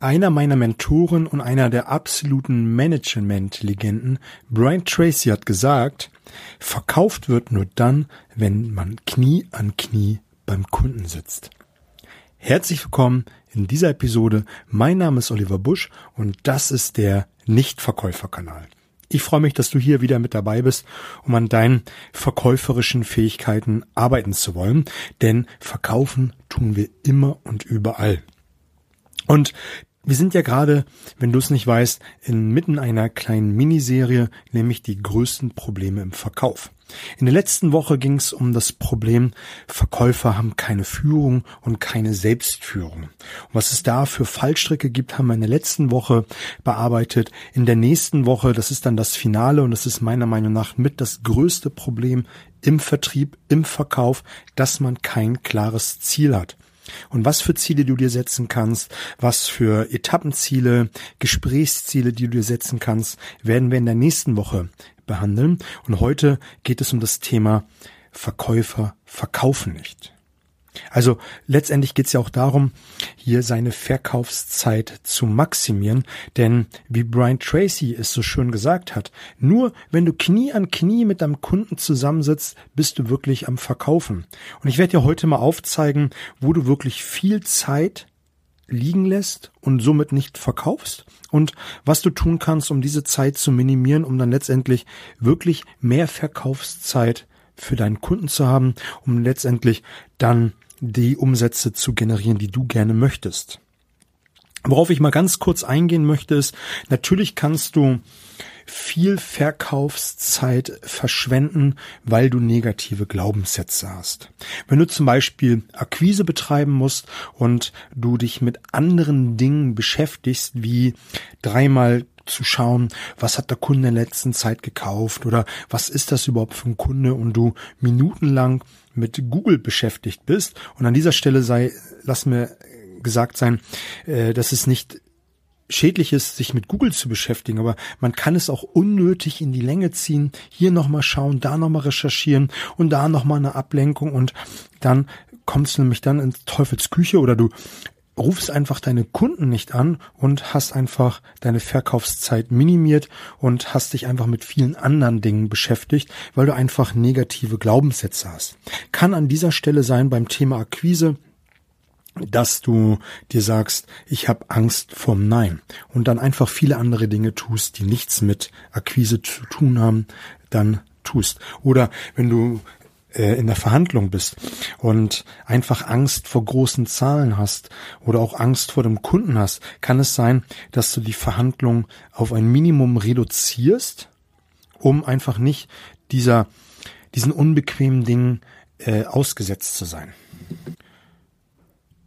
Einer meiner Mentoren und einer der absoluten Management-Legenden, Brian Tracy, hat gesagt, verkauft wird nur dann, wenn man Knie an Knie beim Kunden sitzt. Herzlich willkommen in dieser Episode. Mein Name ist Oliver Busch und das ist der Nichtverkäuferkanal. Ich freue mich, dass du hier wieder mit dabei bist, um an deinen verkäuferischen Fähigkeiten arbeiten zu wollen, denn verkaufen tun wir immer und überall. Und wir sind ja gerade, wenn du es nicht weißt, inmitten einer kleinen Miniserie, nämlich die größten Probleme im Verkauf. In der letzten Woche ging es um das Problem, Verkäufer haben keine Führung und keine Selbstführung. Und was es da für Fallstricke gibt, haben wir in der letzten Woche bearbeitet. In der nächsten Woche, das ist dann das Finale und das ist meiner Meinung nach mit das größte Problem im Vertrieb, im Verkauf, dass man kein klares Ziel hat. Und was für Ziele du dir setzen kannst, was für Etappenziele, Gesprächsziele, die du dir setzen kannst, werden wir in der nächsten Woche behandeln. Und heute geht es um das Thema Verkäufer verkaufen nicht. Also letztendlich geht es ja auch darum, hier seine Verkaufszeit zu maximieren, denn wie Brian Tracy es so schön gesagt hat, nur wenn du Knie an Knie mit deinem Kunden zusammensitzt, bist du wirklich am Verkaufen. Und ich werde dir heute mal aufzeigen, wo du wirklich viel Zeit liegen lässt und somit nicht verkaufst und was du tun kannst, um diese Zeit zu minimieren, um dann letztendlich wirklich mehr Verkaufszeit für deinen Kunden zu haben, um letztendlich dann die Umsätze zu generieren, die du gerne möchtest. Worauf ich mal ganz kurz eingehen möchte, ist, natürlich kannst du viel Verkaufszeit verschwenden, weil du negative Glaubenssätze hast. Wenn du zum Beispiel Akquise betreiben musst und du dich mit anderen Dingen beschäftigst, wie dreimal zu schauen, was hat der Kunde in der letzten Zeit gekauft oder was ist das überhaupt für ein Kunde und du minutenlang mit Google beschäftigt bist. Und an dieser Stelle sei, lass mir gesagt sein, äh, dass es nicht schädlich ist, sich mit Google zu beschäftigen, aber man kann es auch unnötig in die Länge ziehen, hier nochmal schauen, da nochmal recherchieren und da nochmal eine Ablenkung und dann kommst du nämlich dann ins Teufelsküche oder du rufst einfach deine Kunden nicht an und hast einfach deine Verkaufszeit minimiert und hast dich einfach mit vielen anderen Dingen beschäftigt, weil du einfach negative Glaubenssätze hast. Kann an dieser Stelle sein beim Thema Akquise, dass du dir sagst, ich habe Angst vorm Nein und dann einfach viele andere Dinge tust, die nichts mit Akquise zu tun haben, dann tust. Oder wenn du äh, in der Verhandlung bist und einfach Angst vor großen Zahlen hast oder auch Angst vor dem Kunden hast, kann es sein, dass du die Verhandlung auf ein Minimum reduzierst, um einfach nicht dieser, diesen unbequemen Dingen äh, ausgesetzt zu sein.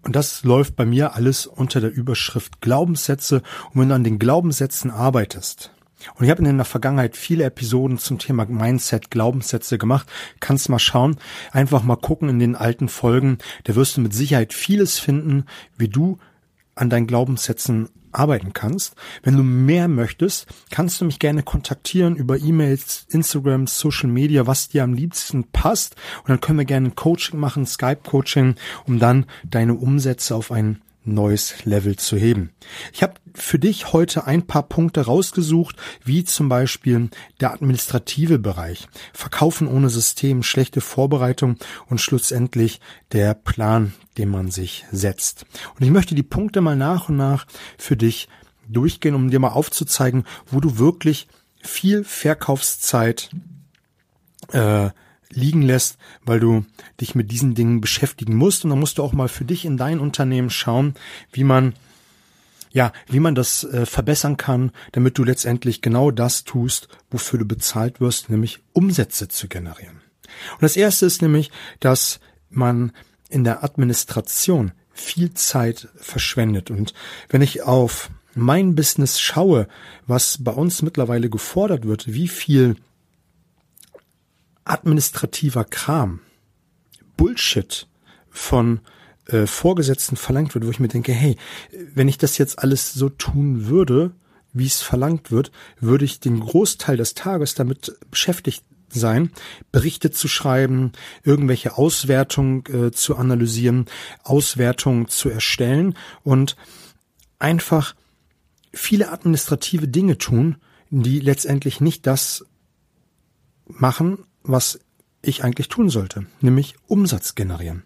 Und das läuft bei mir alles unter der Überschrift Glaubenssätze. Und wenn du an den Glaubenssätzen arbeitest, und ich habe in der Vergangenheit viele Episoden zum Thema Mindset, Glaubenssätze gemacht. Kannst mal schauen, einfach mal gucken in den alten Folgen. Da wirst du mit Sicherheit vieles finden, wie du an deinen Glaubenssätzen arbeiten kannst. Wenn du mehr möchtest, kannst du mich gerne kontaktieren über E-Mails, Instagram, Social Media, was dir am liebsten passt. Und dann können wir gerne Coaching machen, Skype-Coaching, um dann deine Umsätze auf ein neues Level zu heben. Ich habe für dich heute ein paar Punkte rausgesucht, wie zum Beispiel der administrative Bereich, Verkaufen ohne System, schlechte Vorbereitung und schlussendlich der Plan, den man sich setzt. Und ich möchte die Punkte mal nach und nach für dich durchgehen, um dir mal aufzuzeigen, wo du wirklich viel Verkaufszeit äh, liegen lässt, weil du dich mit diesen Dingen beschäftigen musst. Und dann musst du auch mal für dich in dein Unternehmen schauen, wie man ja, wie man das äh, verbessern kann, damit du letztendlich genau das tust, wofür du bezahlt wirst, nämlich Umsätze zu generieren. Und das erste ist nämlich, dass man in der Administration viel Zeit verschwendet. Und wenn ich auf mein Business schaue, was bei uns mittlerweile gefordert wird, wie viel administrativer Kram, Bullshit von äh, Vorgesetzten verlangt wird, wo ich mir denke, hey, wenn ich das jetzt alles so tun würde, wie es verlangt wird, würde ich den Großteil des Tages damit beschäftigt sein, Berichte zu schreiben, irgendwelche Auswertungen äh, zu analysieren, Auswertungen zu erstellen und einfach viele administrative Dinge tun, die letztendlich nicht das machen, was ich eigentlich tun sollte, nämlich Umsatz generieren.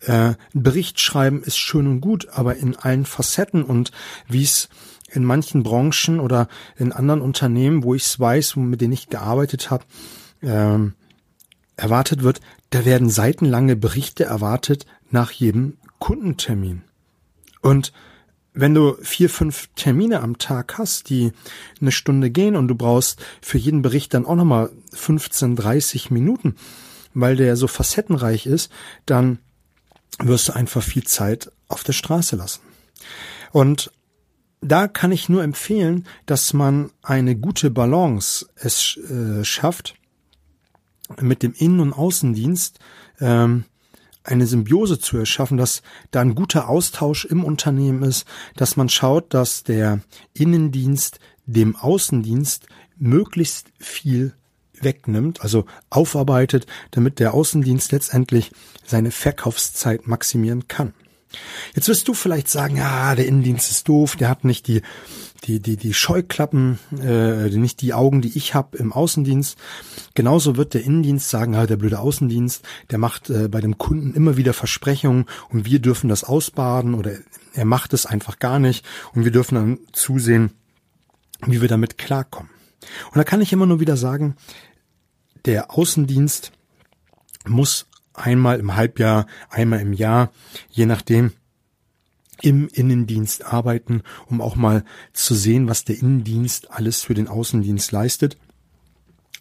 Äh, Bericht schreiben ist schön und gut, aber in allen Facetten und wie es in manchen Branchen oder in anderen Unternehmen, wo ich es weiß, mit denen ich gearbeitet habe, äh, erwartet wird, da werden seitenlange Berichte erwartet nach jedem Kundentermin. Und wenn du vier, fünf Termine am Tag hast, die eine Stunde gehen und du brauchst für jeden Bericht dann auch nochmal 15, 30 Minuten, weil der so facettenreich ist, dann wirst du einfach viel Zeit auf der Straße lassen. Und da kann ich nur empfehlen, dass man eine gute Balance es äh, schafft mit dem Innen- und Außendienst, ähm, eine Symbiose zu erschaffen, dass da ein guter Austausch im Unternehmen ist, dass man schaut, dass der Innendienst dem Außendienst möglichst viel wegnimmt, also aufarbeitet, damit der Außendienst letztendlich seine Verkaufszeit maximieren kann. Jetzt wirst du vielleicht sagen, ja, der Innendienst ist doof, der hat nicht die die die die Scheuklappen, äh, nicht die Augen, die ich habe im Außendienst. Genauso wird der Innendienst sagen, ja, der blöde Außendienst, der macht äh, bei dem Kunden immer wieder Versprechungen und wir dürfen das ausbaden oder er macht es einfach gar nicht und wir dürfen dann zusehen, wie wir damit klarkommen. Und da kann ich immer nur wieder sagen, der Außendienst muss einmal im Halbjahr, einmal im Jahr, je nachdem, im Innendienst arbeiten, um auch mal zu sehen, was der Innendienst alles für den Außendienst leistet.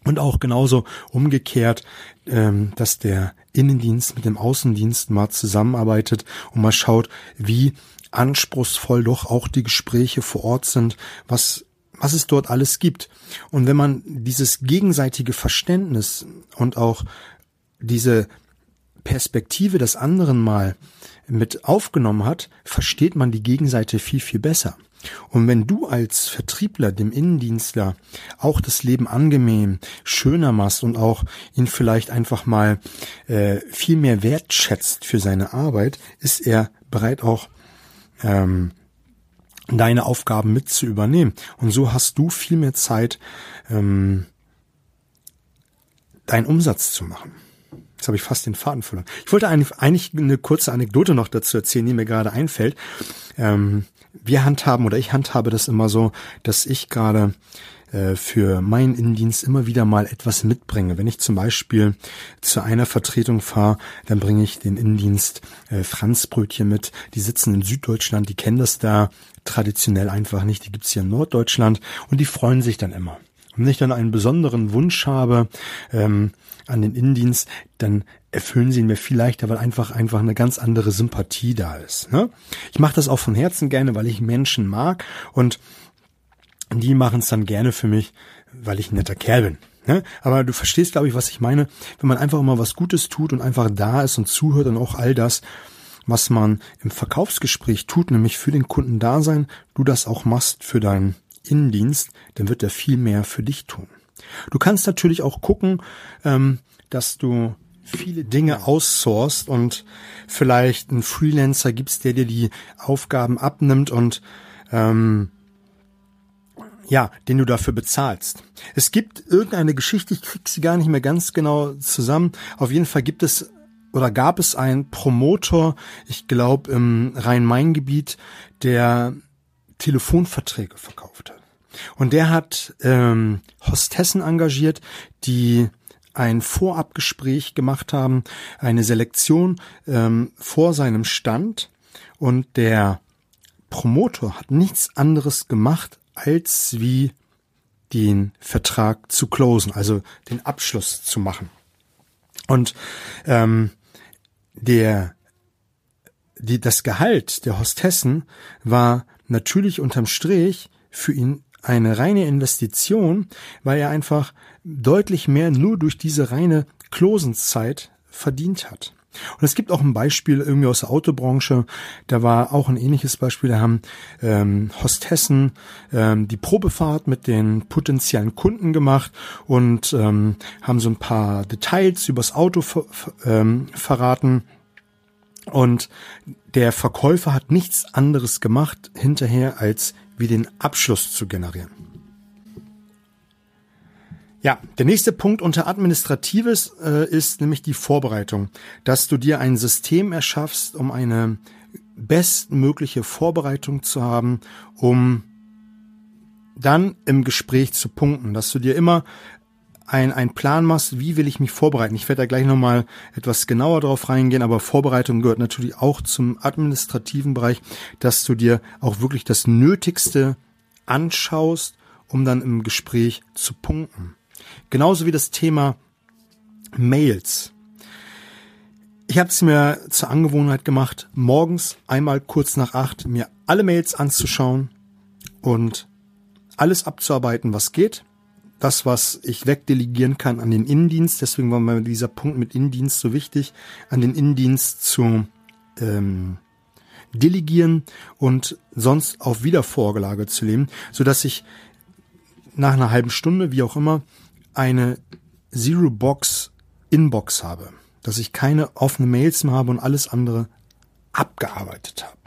Und auch genauso umgekehrt, ähm, dass der Innendienst mit dem Außendienst mal zusammenarbeitet und mal schaut, wie anspruchsvoll doch auch die Gespräche vor Ort sind, was was es dort alles gibt. Und wenn man dieses gegenseitige Verständnis und auch diese Perspektive des anderen mal mit aufgenommen hat, versteht man die Gegenseite viel, viel besser. Und wenn du als Vertriebler dem Innendienstler auch das Leben angenehm, schöner machst und auch ihn vielleicht einfach mal äh, viel mehr wertschätzt für seine Arbeit, ist er bereit auch ähm, deine Aufgaben mit zu übernehmen. Und so hast du viel mehr Zeit, ähm, deinen Umsatz zu machen. Jetzt habe ich fast den Faden verloren. Ich wollte eigentlich eine kurze Anekdote noch dazu erzählen, die mir gerade einfällt. Ähm, wir handhaben oder ich handhabe das immer so, dass ich gerade äh, für meinen Innendienst immer wieder mal etwas mitbringe. Wenn ich zum Beispiel zu einer Vertretung fahre, dann bringe ich den Innendienst äh, Franzbrötchen mit. Die sitzen in Süddeutschland, die kennen das da traditionell einfach nicht. Die gibt's hier in Norddeutschland und die freuen sich dann immer. Und wenn ich dann einen besonderen Wunsch habe, ähm, an den Innendienst, dann erfüllen sie ihn mir viel leichter, weil einfach einfach eine ganz andere Sympathie da ist. Ne? Ich mache das auch von Herzen gerne, weil ich Menschen mag und die machen es dann gerne für mich, weil ich ein netter Kerl bin. Ne? Aber du verstehst, glaube ich, was ich meine, wenn man einfach immer was Gutes tut und einfach da ist und zuhört und auch all das, was man im Verkaufsgespräch tut, nämlich für den Kunden da sein, du das auch machst für deinen Innendienst, dann wird er viel mehr für dich tun. Du kannst natürlich auch gucken, ähm, dass du viele Dinge outsourcest und vielleicht einen Freelancer gibst, der dir die Aufgaben abnimmt und ähm, ja, den du dafür bezahlst. Es gibt irgendeine Geschichte, ich krieg sie gar nicht mehr ganz genau zusammen. Auf jeden Fall gibt es oder gab es einen Promotor, ich glaube im Rhein-Main-Gebiet, der Telefonverträge verkauft hat. Und der hat ähm, Hostessen engagiert, die ein Vorabgespräch gemacht haben, eine Selektion ähm, vor seinem Stand und der Promotor hat nichts anderes gemacht, als wie den Vertrag zu closen, also den Abschluss zu machen. Und ähm, der die, das Gehalt der Hostessen war natürlich unterm Strich für ihn eine reine Investition, weil er einfach deutlich mehr nur durch diese reine Klosenszeit verdient hat. Und es gibt auch ein Beispiel irgendwie aus der Autobranche, da war auch ein ähnliches Beispiel, da haben ähm, Hostessen ähm, die Probefahrt mit den potenziellen Kunden gemacht und ähm, haben so ein paar Details übers Auto ver ähm, verraten. Und der Verkäufer hat nichts anderes gemacht hinterher, als wie den Abschluss zu generieren. Ja, der nächste Punkt unter Administratives äh, ist nämlich die Vorbereitung, dass du dir ein System erschaffst, um eine bestmögliche Vorbereitung zu haben, um dann im Gespräch zu punkten, dass du dir immer ein, ein Plan machst, wie will ich mich vorbereiten. Ich werde da gleich nochmal etwas genauer drauf reingehen, aber Vorbereitung gehört natürlich auch zum administrativen Bereich, dass du dir auch wirklich das Nötigste anschaust, um dann im Gespräch zu punkten. Genauso wie das Thema Mails. Ich habe es mir zur Angewohnheit gemacht, morgens einmal kurz nach acht mir alle Mails anzuschauen und alles abzuarbeiten, was geht. Das, was ich wegdelegieren kann an den Innendienst, deswegen war mir dieser Punkt mit Innendienst so wichtig, an den Innendienst zu ähm, delegieren und sonst auf Wiedervorgelage zu leben, so dass ich nach einer halben Stunde, wie auch immer, eine Zero Box Inbox habe, dass ich keine offene Mails mehr habe und alles andere abgearbeitet habe.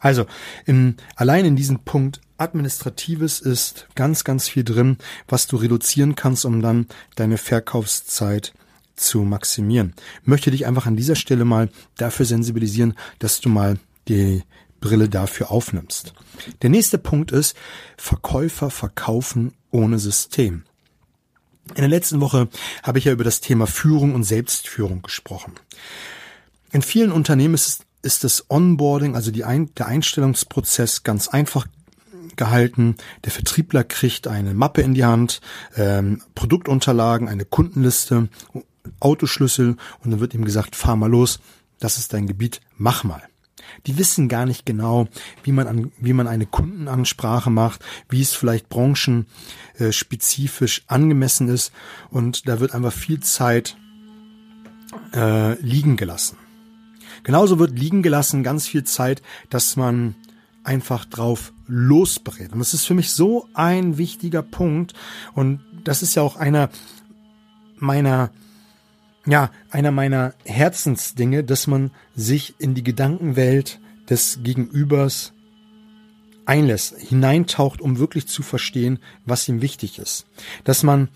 Also, in, allein in diesem Punkt Administratives ist ganz, ganz viel drin, was du reduzieren kannst, um dann deine Verkaufszeit zu maximieren. Möchte dich einfach an dieser Stelle mal dafür sensibilisieren, dass du mal die Brille dafür aufnimmst. Der nächste Punkt ist Verkäufer verkaufen ohne System. In der letzten Woche habe ich ja über das Thema Führung und Selbstführung gesprochen. In vielen Unternehmen ist, es, ist das Onboarding, also die Ein, der Einstellungsprozess ganz einfach gehalten. Der Vertriebler kriegt eine Mappe in die Hand, ähm, Produktunterlagen, eine Kundenliste, Autoschlüssel und dann wird ihm gesagt, fahr mal los, das ist dein Gebiet, mach mal. Die wissen gar nicht genau, wie man an, wie man eine Kundenansprache macht, wie es vielleicht branchenspezifisch angemessen ist und da wird einfach viel Zeit äh, liegen gelassen. Genauso wird liegen gelassen ganz viel Zeit, dass man einfach drauf losberät. Und das ist für mich so ein wichtiger Punkt. Und das ist ja auch einer meiner ja, einer meiner Herzensdinge, dass man sich in die Gedankenwelt des Gegenübers einlässt, hineintaucht, um wirklich zu verstehen, was ihm wichtig ist. Dass man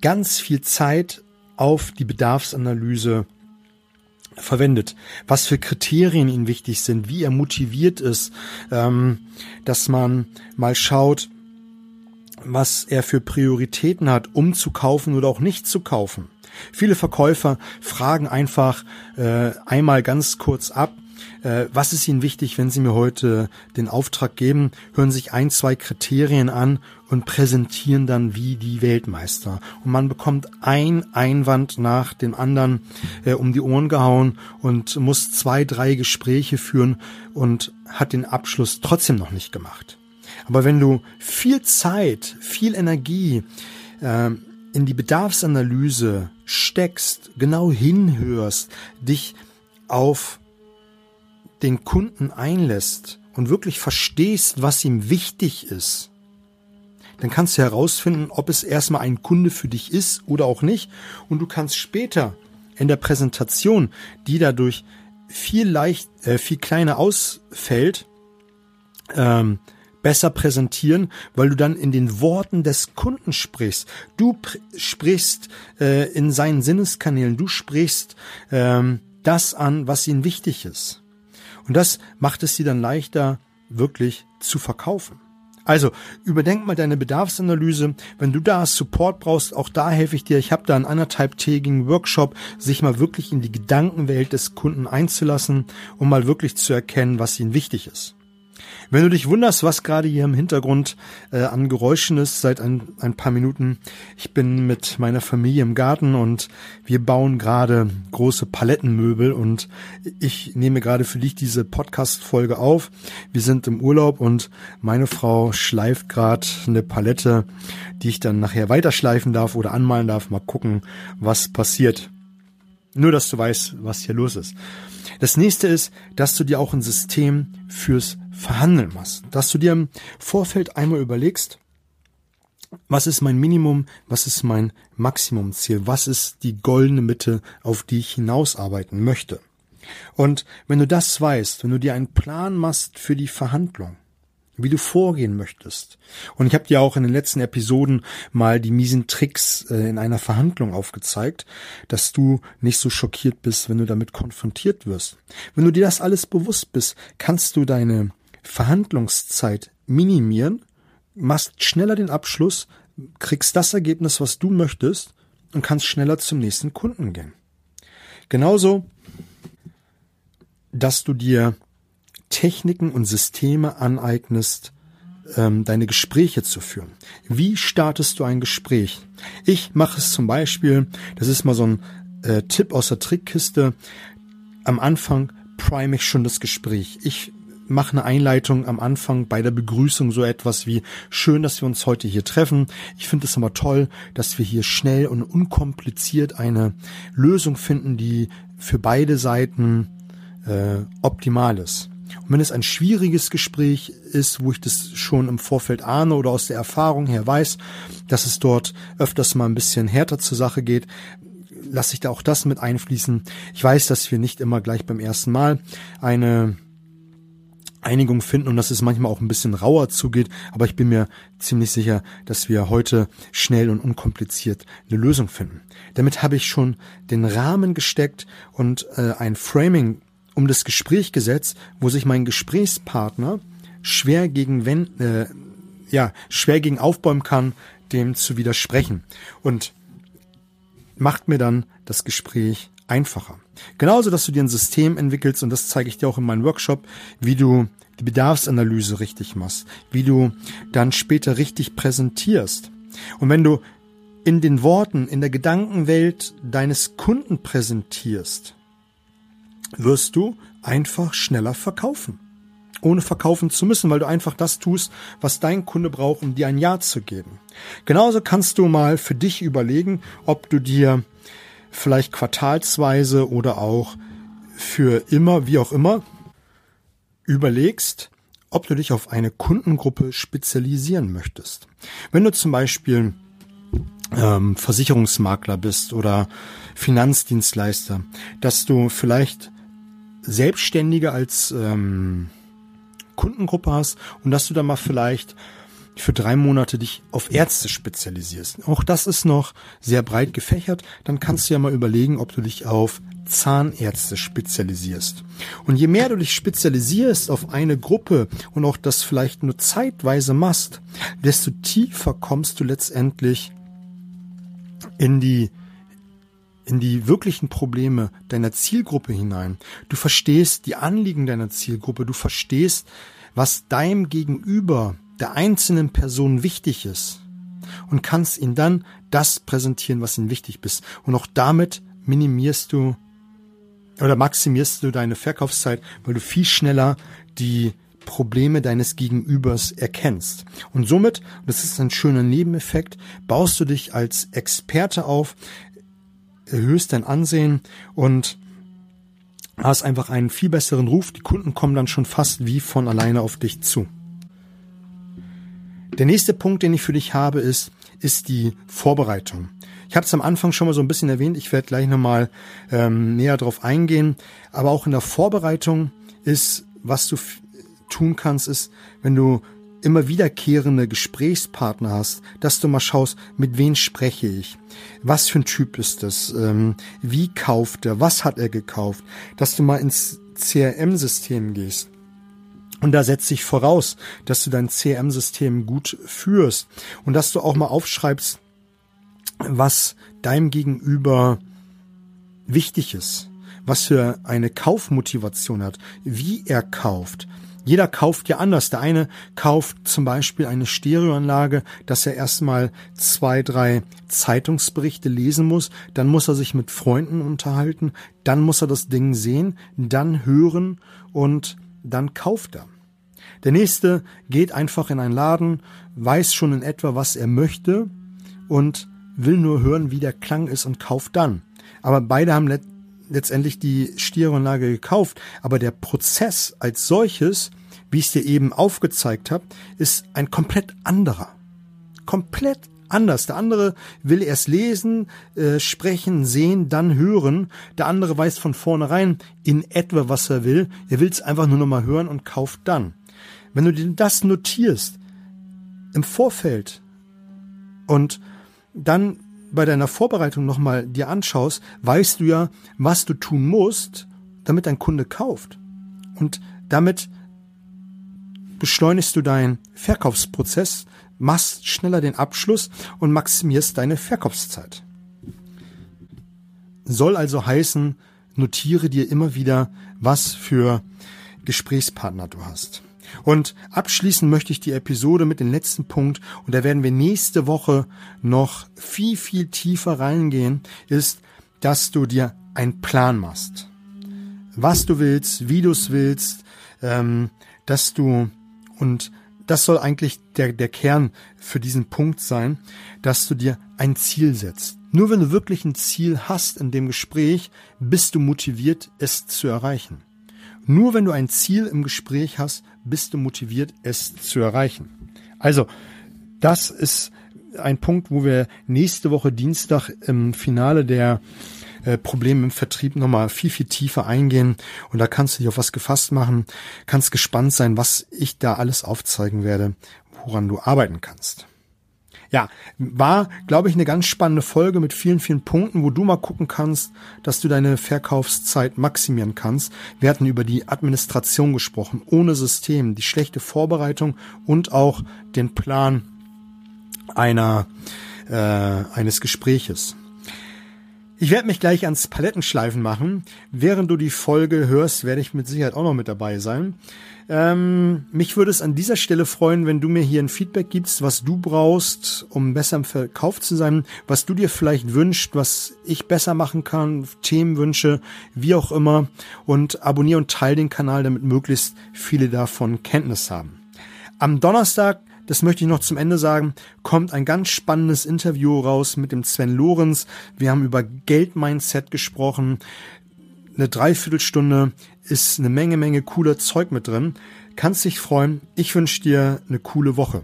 ganz viel Zeit auf die Bedarfsanalyse verwendet, was für Kriterien ihm wichtig sind, wie er motiviert ist, ähm, dass man mal schaut, was er für Prioritäten hat, um zu kaufen oder auch nicht zu kaufen. Viele Verkäufer fragen einfach äh, einmal ganz kurz ab, äh, was ist Ihnen wichtig, wenn Sie mir heute den Auftrag geben, hören sich ein, zwei Kriterien an und präsentieren dann wie die Weltmeister. Und man bekommt ein Einwand nach dem anderen äh, um die Ohren gehauen und muss zwei, drei Gespräche führen und hat den Abschluss trotzdem noch nicht gemacht. Aber wenn du viel Zeit, viel Energie äh, in die Bedarfsanalyse steckst, genau hinhörst, dich auf den Kunden einlässt und wirklich verstehst, was ihm wichtig ist, dann kannst du herausfinden, ob es erstmal ein Kunde für dich ist oder auch nicht. Und du kannst später in der Präsentation, die dadurch viel leicht, äh, viel kleiner ausfällt, ähm, besser präsentieren, weil du dann in den Worten des Kunden sprichst. Du sprichst äh, in seinen Sinneskanälen, du sprichst ähm, das an, was ihnen wichtig ist. Und das macht es dir dann leichter, wirklich zu verkaufen. Also überdenk mal deine Bedarfsanalyse. Wenn du da Support brauchst, auch da helfe ich dir. Ich habe da einen anderthalbtägigen Workshop, sich mal wirklich in die Gedankenwelt des Kunden einzulassen, um mal wirklich zu erkennen, was ihnen wichtig ist. Wenn du dich wunderst, was gerade hier im Hintergrund äh, an Geräuschen ist, seit ein, ein paar Minuten, ich bin mit meiner Familie im Garten und wir bauen gerade große Palettenmöbel und ich nehme gerade für dich diese Podcast-Folge auf. Wir sind im Urlaub und meine Frau schleift gerade eine Palette, die ich dann nachher weiterschleifen darf oder anmalen darf. Mal gucken, was passiert. Nur, dass du weißt, was hier los ist. Das nächste ist, dass du dir auch ein System fürs Verhandeln machst. Dass du dir im Vorfeld einmal überlegst, was ist mein Minimum, was ist mein Maximumziel, was ist die goldene Mitte, auf die ich hinausarbeiten möchte. Und wenn du das weißt, wenn du dir einen Plan machst für die Verhandlung, wie du vorgehen möchtest. Und ich habe dir auch in den letzten Episoden mal die miesen Tricks äh, in einer Verhandlung aufgezeigt, dass du nicht so schockiert bist, wenn du damit konfrontiert wirst. Wenn du dir das alles bewusst bist, kannst du deine Verhandlungszeit minimieren, machst schneller den Abschluss, kriegst das Ergebnis, was du möchtest und kannst schneller zum nächsten Kunden gehen. Genauso, dass du dir Techniken und Systeme aneignest, ähm, deine Gespräche zu führen. Wie startest du ein Gespräch? Ich mache es zum Beispiel, das ist mal so ein äh, Tipp aus der Trickkiste, am Anfang prime ich schon das Gespräch. Ich mache eine Einleitung am Anfang bei der Begrüßung so etwas wie schön, dass wir uns heute hier treffen. Ich finde es immer toll, dass wir hier schnell und unkompliziert eine Lösung finden, die für beide Seiten äh, optimal ist. Und wenn es ein schwieriges Gespräch ist, wo ich das schon im Vorfeld ahne oder aus der Erfahrung her weiß, dass es dort öfters mal ein bisschen härter zur Sache geht, lasse ich da auch das mit einfließen. Ich weiß, dass wir nicht immer gleich beim ersten Mal eine Einigung finden und dass es manchmal auch ein bisschen rauer zugeht, aber ich bin mir ziemlich sicher, dass wir heute schnell und unkompliziert eine Lösung finden. Damit habe ich schon den Rahmen gesteckt und äh, ein Framing um das Gespräch gesetzt, wo sich mein Gesprächspartner schwer gegen wenn, äh, ja, schwer gegen aufbäumen kann, dem zu widersprechen und macht mir dann das Gespräch einfacher. Genauso, dass du dir ein System entwickelst, und das zeige ich dir auch in meinem Workshop, wie du die Bedarfsanalyse richtig machst, wie du dann später richtig präsentierst. Und wenn du in den Worten, in der Gedankenwelt deines Kunden präsentierst, wirst du einfach schneller verkaufen. Ohne verkaufen zu müssen, weil du einfach das tust, was dein Kunde braucht, um dir ein Ja zu geben. Genauso kannst du mal für dich überlegen, ob du dir vielleicht quartalsweise oder auch für immer, wie auch immer, überlegst, ob du dich auf eine Kundengruppe spezialisieren möchtest. Wenn du zum Beispiel ähm, Versicherungsmakler bist oder Finanzdienstleister, dass du vielleicht Selbstständige als ähm, Kundengruppe hast und dass du dann mal vielleicht für drei Monate dich auf Ärzte spezialisierst. Auch das ist noch sehr breit gefächert. Dann kannst du ja mal überlegen, ob du dich auf Zahnärzte spezialisierst. Und je mehr du dich spezialisierst auf eine Gruppe und auch das vielleicht nur zeitweise machst, desto tiefer kommst du letztendlich in die in die wirklichen Probleme deiner Zielgruppe hinein. Du verstehst die Anliegen deiner Zielgruppe, du verstehst, was deinem Gegenüber, der einzelnen Person wichtig ist und kannst ihnen dann das präsentieren, was ihnen wichtig ist. Und auch damit minimierst du oder maximierst du deine Verkaufszeit, weil du viel schneller die Probleme deines Gegenübers erkennst. Und somit, das ist ein schöner Nebeneffekt, baust du dich als Experte auf, erhöhst dein Ansehen und hast einfach einen viel besseren Ruf. Die Kunden kommen dann schon fast wie von alleine auf dich zu. Der nächste Punkt, den ich für dich habe, ist, ist die Vorbereitung. Ich habe es am Anfang schon mal so ein bisschen erwähnt, ich werde gleich nochmal ähm, näher drauf eingehen, aber auch in der Vorbereitung ist, was du tun kannst, ist, wenn du immer wiederkehrende Gesprächspartner hast, dass du mal schaust, mit wem spreche ich, was für ein Typ ist das, ähm, wie kauft er, was hat er gekauft, dass du mal ins CRM-System gehst. Und da setze ich voraus, dass du dein CRM-System gut führst. Und dass du auch mal aufschreibst, was deinem Gegenüber wichtig ist, was für eine Kaufmotivation hat, wie er kauft, jeder kauft ja anders. Der eine kauft zum Beispiel eine Stereoanlage, dass er erstmal zwei, drei Zeitungsberichte lesen muss, dann muss er sich mit Freunden unterhalten, dann muss er das Ding sehen, dann hören und dann kauft er. Der nächste geht einfach in einen Laden, weiß schon in etwa, was er möchte und will nur hören, wie der Klang ist und kauft dann. Aber beide haben letztendlich die Stereoanlage gekauft, aber der Prozess als solches, wie ich es dir eben aufgezeigt habe, ist ein komplett anderer. Komplett anders. Der andere will erst lesen, äh, sprechen, sehen, dann hören. Der andere weiß von vornherein in etwa, was er will. Er will es einfach nur noch mal hören und kauft dann. Wenn du dir das notierst im Vorfeld und dann bei deiner Vorbereitung nochmal dir anschaust, weißt du ja, was du tun musst, damit dein Kunde kauft. Und damit beschleunigst du deinen Verkaufsprozess, machst schneller den Abschluss und maximierst deine Verkaufszeit. Soll also heißen, notiere dir immer wieder, was für Gesprächspartner du hast. Und abschließen möchte ich die Episode mit dem letzten Punkt, und da werden wir nächste Woche noch viel, viel tiefer reingehen, ist, dass du dir einen Plan machst. Was du willst, wie du es willst, ähm, dass du, und das soll eigentlich der, der Kern für diesen Punkt sein, dass du dir ein Ziel setzt. Nur wenn du wirklich ein Ziel hast in dem Gespräch, bist du motiviert, es zu erreichen. Nur wenn du ein Ziel im Gespräch hast, bist du motiviert, es zu erreichen. Also, das ist ein Punkt, wo wir nächste Woche Dienstag im Finale der äh, Probleme im Vertrieb nochmal viel, viel tiefer eingehen. Und da kannst du dich auf was gefasst machen, kannst gespannt sein, was ich da alles aufzeigen werde, woran du arbeiten kannst. Ja, war, glaube ich, eine ganz spannende Folge mit vielen, vielen Punkten, wo du mal gucken kannst, dass du deine Verkaufszeit maximieren kannst. Wir hatten über die Administration gesprochen, ohne System, die schlechte Vorbereitung und auch den Plan einer, äh, eines Gespräches. Ich werde mich gleich ans Palettenschleifen machen. Während du die Folge hörst, werde ich mit Sicherheit auch noch mit dabei sein. Ähm, mich würde es an dieser Stelle freuen, wenn du mir hier ein Feedback gibst, was du brauchst, um besser im Verkauf zu sein, was du dir vielleicht wünschst, was ich besser machen kann, Themenwünsche, wie auch immer. Und abonniere und teile den Kanal, damit möglichst viele davon Kenntnis haben. Am Donnerstag das möchte ich noch zum Ende sagen, kommt ein ganz spannendes Interview raus mit dem Sven Lorenz. Wir haben über Geldmindset gesprochen eine Dreiviertelstunde ist eine Menge, Menge cooler Zeug mit drin. Kannst dich freuen. Ich wünsche dir eine coole Woche.